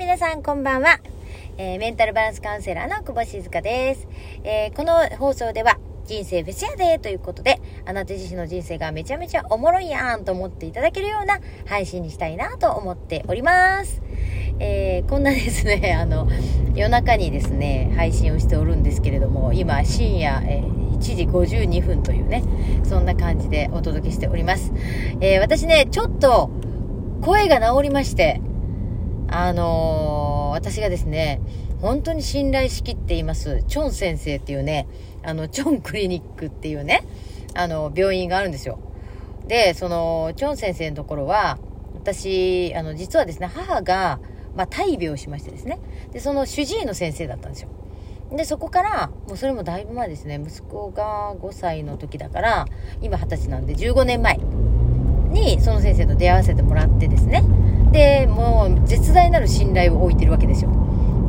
皆さんこんばんは。えー、メンタルバランスカウンセラーの久保静香です。えー、この放送では、人生フェスやでということで、あなた自身の人生がめちゃめちゃおもろいやんと思っていただけるような配信にしたいなと思っております。えー、こんなですね、あの、夜中にですね、配信をしておるんですけれども、今深夜、えー、1時52分というね、そんな感じでお届けしております。えー、私ね、ちょっと声が治りまして、あのー、私がですね、本当に信頼しきっています、チョン先生っていうね、あの、チョンクリニックっていうね、あの、病院があるんですよ。で、その、チョン先生のところは、私、あの、実はですね、母が、まあ、大病しましてですね。で、その主治医の先生だったんですよ。で、そこから、もうそれもだいぶ前ですね、息子が5歳の時だから、今20歳なんで15年前に、その先生と出会わせてもらってですね。でもう絶大なる信頼を置いてるわけですよ。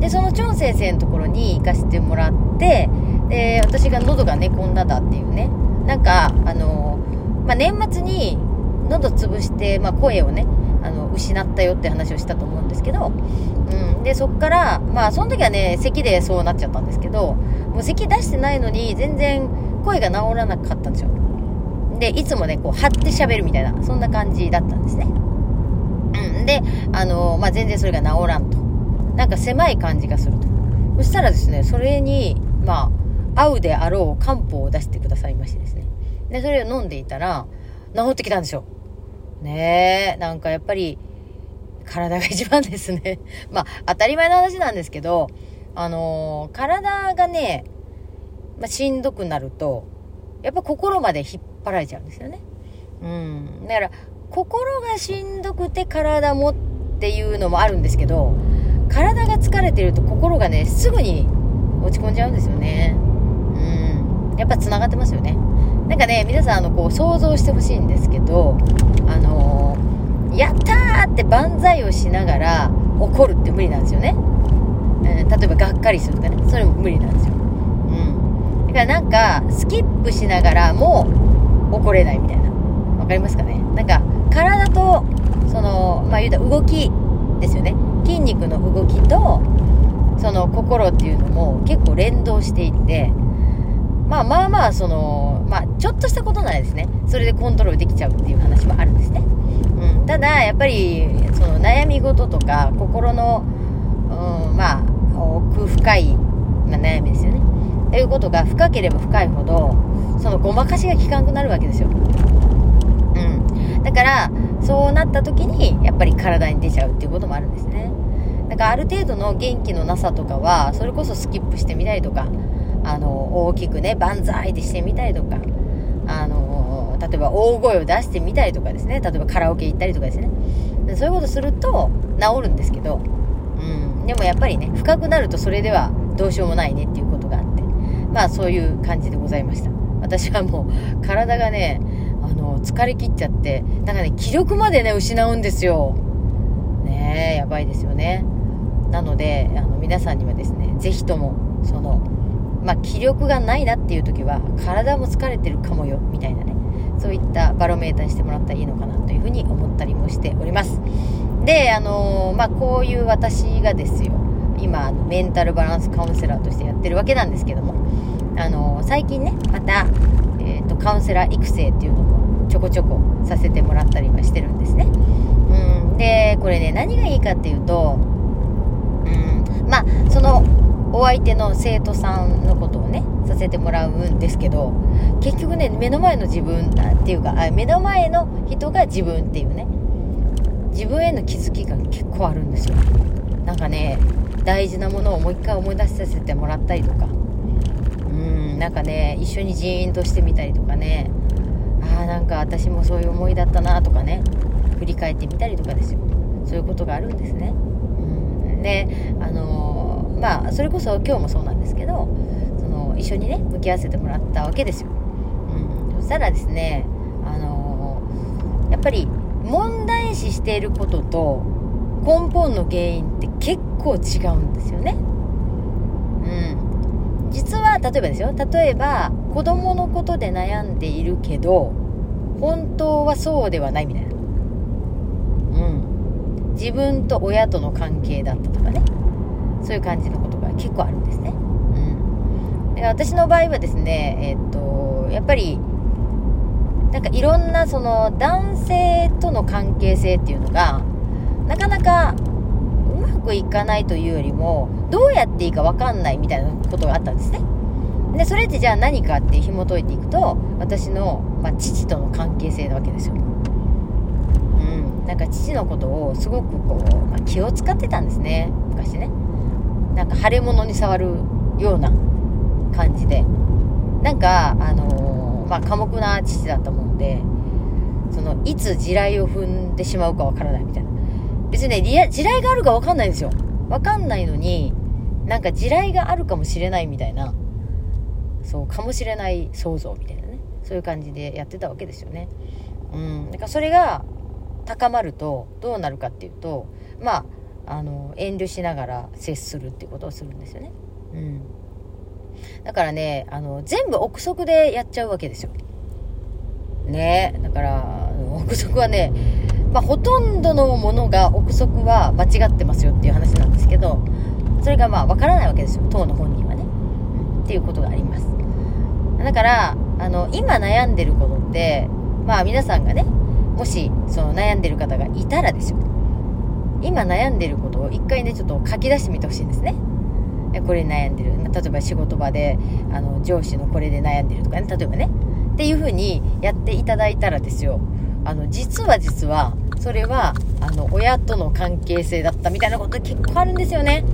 でそのチョン先生のところに行かせてもらってで私が喉がねこんなだっていうね。なんかあの、まあ、年末に喉潰して、まあ、声をねあの失ったよって話をしたと思うんですけど、うん、でそっからまあその時はね咳でそうなっちゃったんですけどもう咳出してないのに全然声が治らなかったんですよ。でいつもねこう張って喋るみたいなそんな感じだったんですねうん。で、あのまあ、全然それが治らんと。なんか狭い感じがすると。そしたらですね、それに、まあ、合うであろう漢方を出してくださいましてですね。で、それを飲んでいたら、治ってきたんですよ。ねえ、なんかやっぱり、体が一番ですね。まあ、当たり前の話なんですけど、あのー、体がね、まあ、しんどくなると、やっぱ心まで引っ張られちゃうんですよね。うん。だから、心がしんどくて体もっていうのもあるんですけど体が疲れてると心がねすぐに落ち込んじゃうんですよね。うん。やっぱつながってますよね。なんかね皆さんあのこう想像してほしいんですけどあのー、やったーって万歳をしながら怒るって無理なんですよね、えー、例えばがっかりするとかねそれも無理なんですよ。だからなんかスキップしながらも怒れないみたいな。わかりますかね？なんか体とそのまあ言うた動きですよね。筋肉の動きとその心っていうのも結構連動していてまあまあまあそのまあちょっとしたことなんですね。それでコントロールできちゃうっていう話もあるんですね、うん、ただやっぱりその悩み事とか心の、うん、まあ奥深い、悩みですよね。ということが深ければ深いほどそのごまかしが効かなくなるわけですよ。うん。だからそうなった時にやっぱり体に出ちゃうっていうこともあるんですね。だからある程度の元気のなさとかはそれこそスキップしてみたりとかあの大きくね万歳ってしてみたりとかあの例えば大声を出してみたりとかですね。例えばカラオケ行ったりとかですね。そういうことすると治るんですけど、うん、でもやっぱりね深くなるとそれではどうしようもないねっていうことまあそういう感じでございました私はもう体がねあの、疲れ切っちゃって、なんかね、気力までね、失うんですよ。ねえ、やばいですよね。なので、あの、皆さんにはですね、ぜひとも、その、まあ、気力がないなっていう時は、体も疲れてるかもよ、みたいなね、そういったバロメーターにしてもらったらいいのかなというふうに思ったりもしております。で、あの、まあ、こういう私がですよ、今、メンタルバランスカウンセラーとしてやってるわけなんですけども、あの、最近ね、また、えーと、カウンセラー育成っていうのもちょこちょこさせてもらったりはしてるんですね。うん、でこれね何がいいかっていうと、うん、まあそのお相手の生徒さんのことをねさせてもらうんですけど結局ね目の前の自分っていうかあ目の前の人が自分っていうね自分への気づきが結構あるんですよなんかね大事なものをもう一回思い出させてもらったりとかなんかね一緒にジーンとしてみたりとかね。ああなんか私もそういう思いだったなとかね。振り返ってみたりとかですよ。そういうことがあるんですね。うん。であのー、まあそれこそ今日もそうなんですけどその一緒にね向き合わせてもらったわけですよ、うん、そしたらですねあのー、やっぱり問題視していることと根本の原因って結構違うんですよね。実は例えばですよ。例えば子供のことで悩んでいるけど本当はそうではないみたいな。うん。自分と親との関係だったとかね。そういう感じのことが結構あるんですね。うん、で私の場合はですね、えー、っとやっぱりなんかいろんなその男性との関係性っていうのがなかなかうまくいかないというよりもどうやっていいか分かんないみたいなことがあったんですね。でそれってじゃあ何かって紐解いていくと私の、まあ、父との関係性なわけですよ。うん、なんか父のことをすごくこう、まあ、気を使ってたんですね昔ね。なんか腫れ物に触るような感じでなんかあのー、まあ寡黙な父だったもんでそのいつ地雷を踏んでしまうかわからないみたいな別にね地雷があるかわかんないんですよ。わかんないのになんか地雷があるかもしれないみたいなそうかもしれない想像みたいなね。そういう感じでやってたわけですよね。うん。だからそれが高まるとどうなるかっていうとまああの遠慮しながら接するっていうことをするんですよね。うん、だからねあの全部憶測でやっちゃうわけですよ。ね。だから憶測はね、まあ、ほとんどのものが憶測は間違ってますよっていう話なんですけどそれがまあ分からないわけですよ。当の本人はね、っていうことがあります。だからあの今悩んでることってまあ皆さんがねもしその悩んでる方がいたらですよ。今悩んでることを一回ねちょっと書き出してみてほしいんですね。これ悩んでる。例えば仕事場であの上司のこれで悩んでるとかね。例えばね。っていう風にやっていただいたらですよ。あの実は実はそれはあの親との関係性だったみたいなこと結構あるんですよね。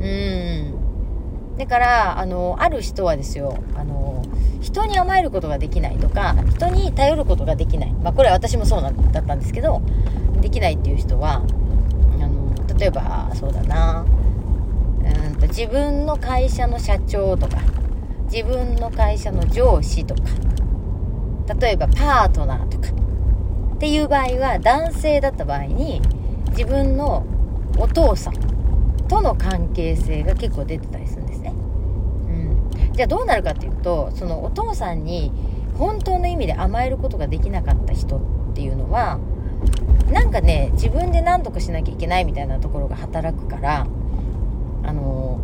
うん。だからあのある人はですよあの人に甘えることができないとか人に頼ることができない。まあこれは私もそうなんだったんですけどできないっていう人はあの例えばそうだな。うんと自分の会社の社長とか自分の会社の上司とか例えばパートナーとかっていう場合は男性だった場合に自分のお父さんとの関係性が結構出てたりするんですね、うん、じゃあどうなるかっていうとそのお父さんに本当の意味で甘えることができなかった人っていうのはなんかね自分で何とかしなきゃいけないみたいなところが働くからあの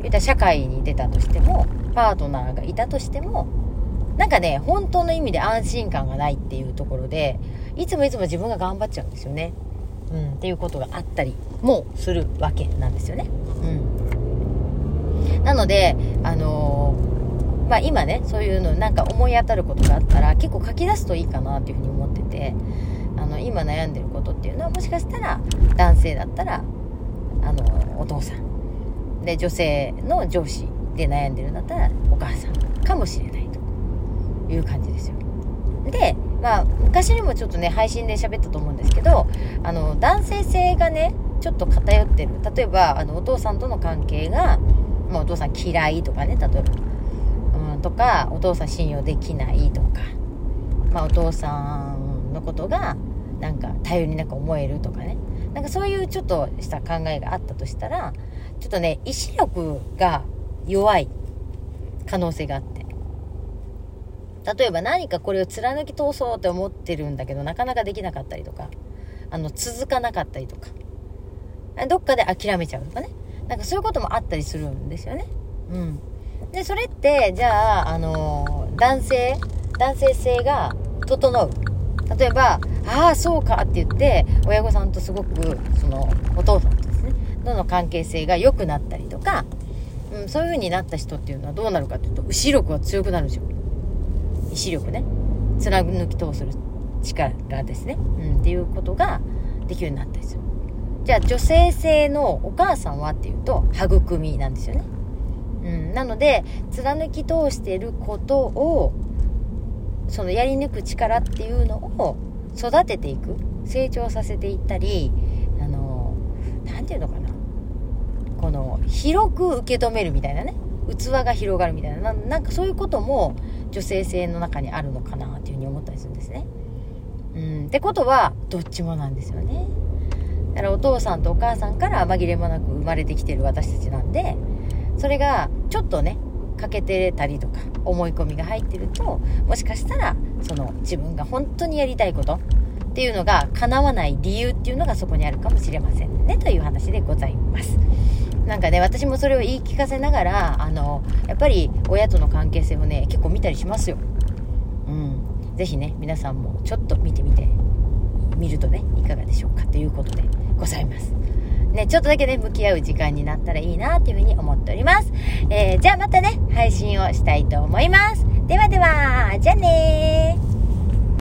言った社会に出たとしてもパートナーがいたとしてもなんかね本当の意味で安心感がないっていうところでいつもいつも自分が頑張っちゃうんですよね、うん、っていうことがあったりもするわけなんですよね、うん、なのであのー、まあ今ねそういうのなんか思い当たることがあったら結構書き出すといいかなっていうふうに思っててあの今悩んでることっていうのはもしかしたら男性だったらあのお父さん。で女性の上司で悩んでるんだったらお母さんかもしれない。いう感じですよ。でまあ昔にもちょっとね配信で喋ったと思うんですけどあの男性性がねちょっと偏ってる。例えばあのお父さんとの関係が、まあ、お父さん嫌いとかね例えば、うん、とかお父さん信用できないとか、まあ、お父さんのことがなんか頼りなく思えるとかね。なんかそういうちょっとした考えがあったとしたらちょっとね意志力が弱い可能性があって。例えば何かこれを貫き通そうって思ってるんだけどなかなかできなかったりとかあの続かなかったりとかどっかで諦めちゃうとかね。なんかそういうこともあったりするんですよね。うん。でそれってじゃああの男性男性性が整う。例えばああそうかって言って親御さんとすごくそのお父さんとですねどの関係性が良くなったりとか、うん、そういう風になった人っていうのはどうなるかっていうと意志力が強くなるんですよ。意志力ね。貫き通する力ですね、うん、っていうことができるようになったりする。じゃあ女性性のお母さんはっていうと育みなんですよね、うん、なので貫き通してることをそのやり抜く力っていうのを育てていく成長させていったりあの何て言うのかな。この広く受け止めるみたいなね。器が広がるみたいな。なんかそういうことも女性性の中にあるのかなっていうふうに思ったりするんですね。うん、ってことはどっちもなんですよね。だからお父さんとお母さんから紛れもなく生まれてきてる私たちなんでそれがちょっとね欠けてたりとか思い込みが入ってるともしかしたらその自分が本当にやりたいことっていうのが叶わない理由っていうのがそこにあるかもしれませんねという話でございますなんかね私もそれを言い聞かせながらあのやっぱり親との関係性をね結構見たりしますようん是非ね皆さんもちょっと見てみてみるとねいかがでしょうかということでございますね、ちょっとだけね、向き合う時間になったらいいなっていうふうに思っております。えー、じゃあまたね、配信をしたいと思います。ではでは、じゃあねー。